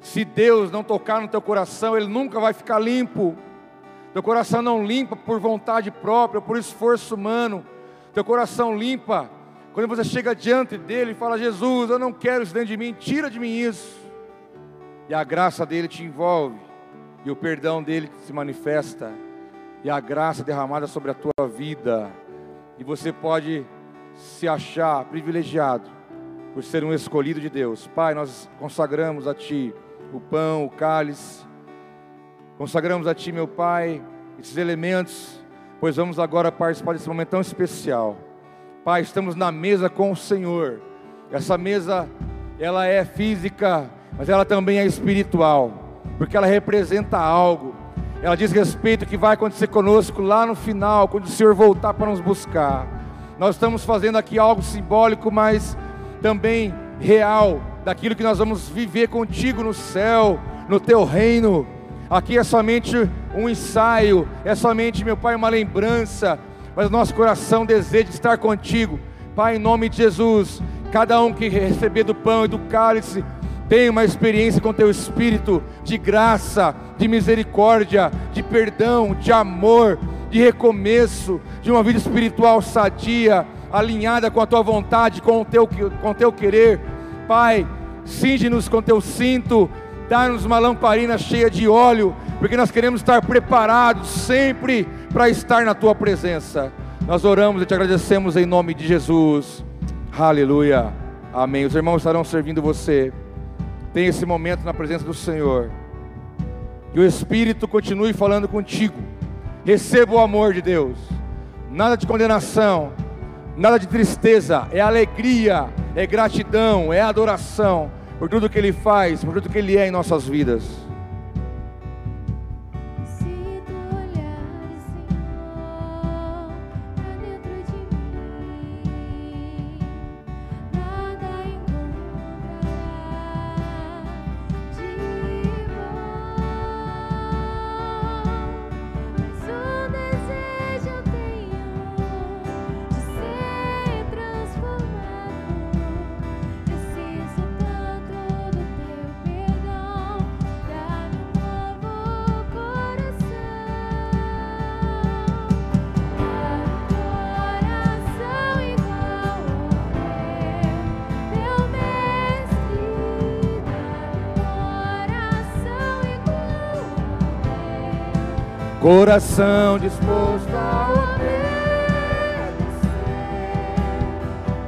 Se Deus não tocar no teu coração, ele nunca vai ficar limpo. Teu coração não limpa por vontade própria, por esforço humano. Teu coração limpa quando você chega diante dele e fala: Jesus, eu não quero isso dentro de mim, tira de mim isso. E a graça dele te envolve e o perdão dele se manifesta, e a graça derramada sobre a tua vida, e você pode se achar privilegiado por ser um escolhido de Deus. Pai, nós consagramos a Ti o pão, o cálice, consagramos a Ti, meu Pai, esses elementos, pois vamos agora participar desse momento tão especial. Pai, estamos na mesa com o Senhor. Essa mesa, ela é física, mas ela também é espiritual porque ela representa algo. ela diz respeito ao que vai acontecer conosco lá no final, quando o Senhor voltar para nos buscar. Nós estamos fazendo aqui algo simbólico, mas também real, daquilo que nós vamos viver contigo no céu, no teu reino. Aqui é somente um ensaio, é somente, meu Pai, uma lembrança, mas nosso coração deseja estar contigo. Pai, em nome de Jesus, cada um que receber do pão e do cálice, tenha uma experiência com teu espírito de graça, de misericórdia, de perdão, de amor, de recomeço, de uma vida espiritual sadia, alinhada com a tua vontade, com o teu, com o teu querer. Pai, cinge-nos com teu cinto, dá-nos uma lamparina cheia de óleo, porque nós queremos estar preparados sempre para estar na tua presença. Nós oramos e te agradecemos em nome de Jesus. Aleluia. Amém. Os irmãos estarão servindo você. Tenha esse momento na presença do Senhor. Que o Espírito continue falando contigo. Receba o amor de Deus. Nada de condenação, nada de tristeza, é alegria, é gratidão, é adoração por tudo que Ele faz, por tudo que Ele é em nossas vidas. Coração disposto a obedecer,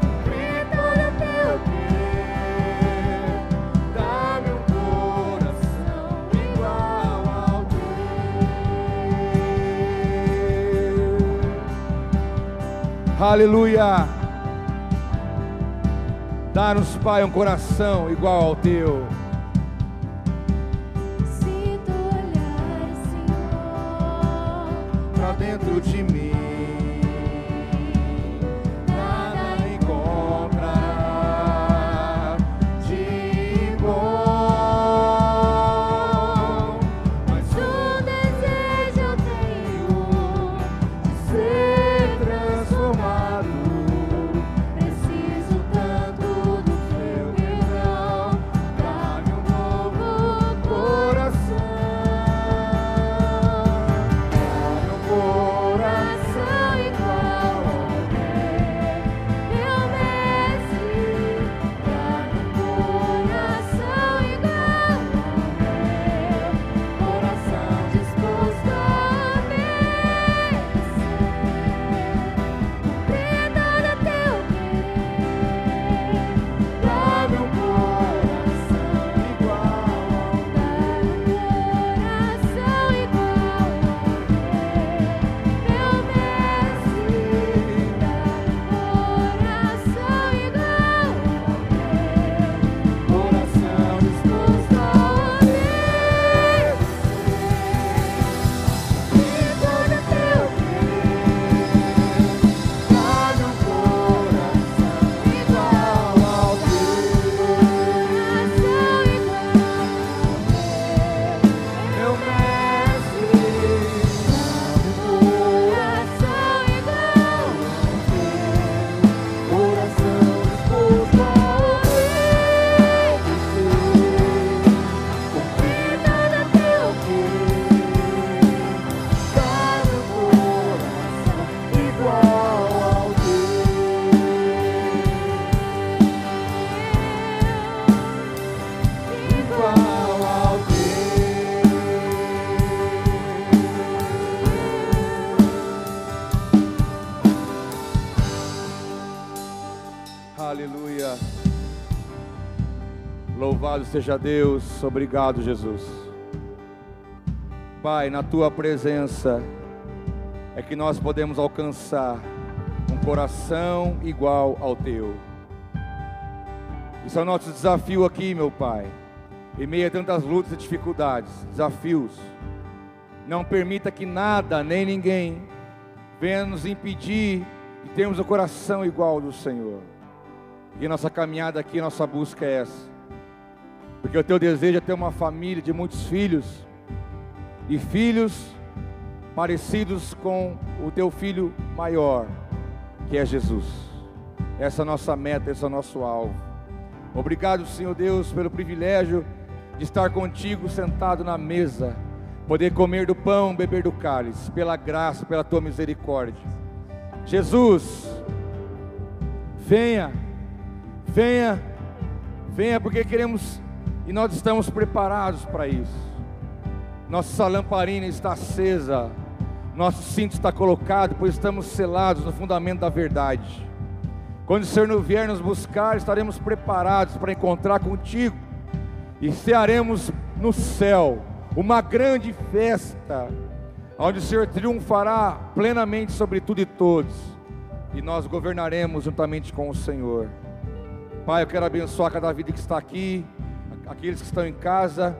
cumprir todo teu querer, dá-me um coração igual ao teu. Aleluia. Dá-nos, Pai, um coração igual ao teu. Louvado seja Deus, obrigado Jesus. Pai, na tua presença é que nós podemos alcançar um coração igual ao teu. Isso é o nosso desafio aqui, meu Pai. Em meio a tantas lutas e dificuldades, desafios, Não permita que nada, nem ninguém, venha nos impedir de termos o coração igual ao do Senhor. E nossa caminhada aqui, nossa busca é essa. Porque o teu desejo é ter uma família de muitos filhos, e filhos parecidos com o teu filho maior, que é Jesus. Essa é a nossa meta, esse é o nosso alvo. Obrigado, Senhor Deus, pelo privilégio de estar contigo sentado na mesa, poder comer do pão, beber do cálice, pela graça, pela tua misericórdia. Jesus, venha, venha, venha, porque queremos e nós estamos preparados para isso. Nossa lamparina está acesa, nosso cinto está colocado, pois estamos selados no fundamento da verdade. Quando o Senhor vier nos buscar, estaremos preparados para encontrar contigo e cearemos no céu uma grande festa, onde o Senhor triunfará plenamente sobre tudo e todos, e nós governaremos juntamente com o Senhor. Pai, eu quero abençoar cada vida que está aqui, aqueles que estão em casa.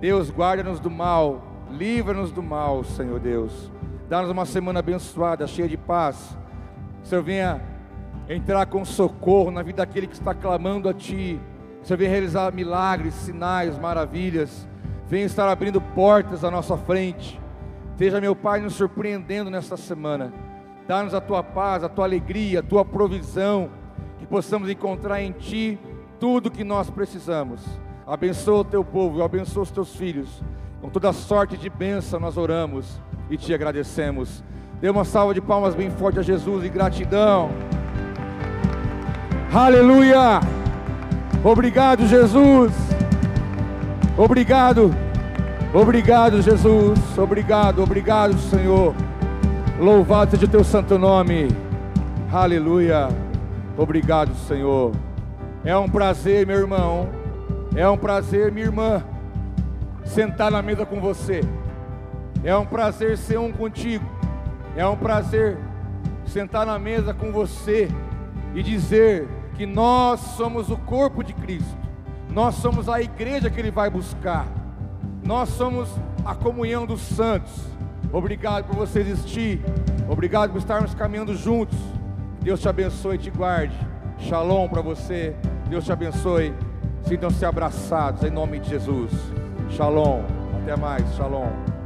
Deus, guarda-nos do mal, livra-nos do mal, Senhor Deus. Dá-nos uma semana abençoada, cheia de paz. Senhor, venha entrar com socorro na vida daquele que está clamando a Ti você vem realizar milagres, sinais, maravilhas. Vem estar abrindo portas à nossa frente. Esteja, meu Pai, nos surpreendendo nesta semana. Dá-nos a tua paz, a tua alegria, a tua provisão. Que possamos encontrar em Ti tudo o que nós precisamos. Abençoa o teu povo, abençoa os teus filhos. Com toda sorte de bênção nós oramos e te agradecemos. Dê uma salva de palmas bem forte a Jesus e gratidão. Aleluia! Obrigado, Jesus. Obrigado. Obrigado, Jesus. Obrigado, obrigado, Senhor. Louvado seja o teu santo nome. Aleluia. Obrigado, Senhor. É um prazer, meu irmão. É um prazer, minha irmã, sentar na mesa com você. É um prazer ser um contigo. É um prazer sentar na mesa com você e dizer que nós somos o corpo de Cristo, nós somos a igreja que Ele vai buscar, nós somos a comunhão dos santos. Obrigado por você existir, obrigado por estarmos caminhando juntos. Deus te abençoe e te guarde. Shalom para você, Deus te abençoe. Sintam-se abraçados em nome de Jesus. Shalom, até mais, shalom.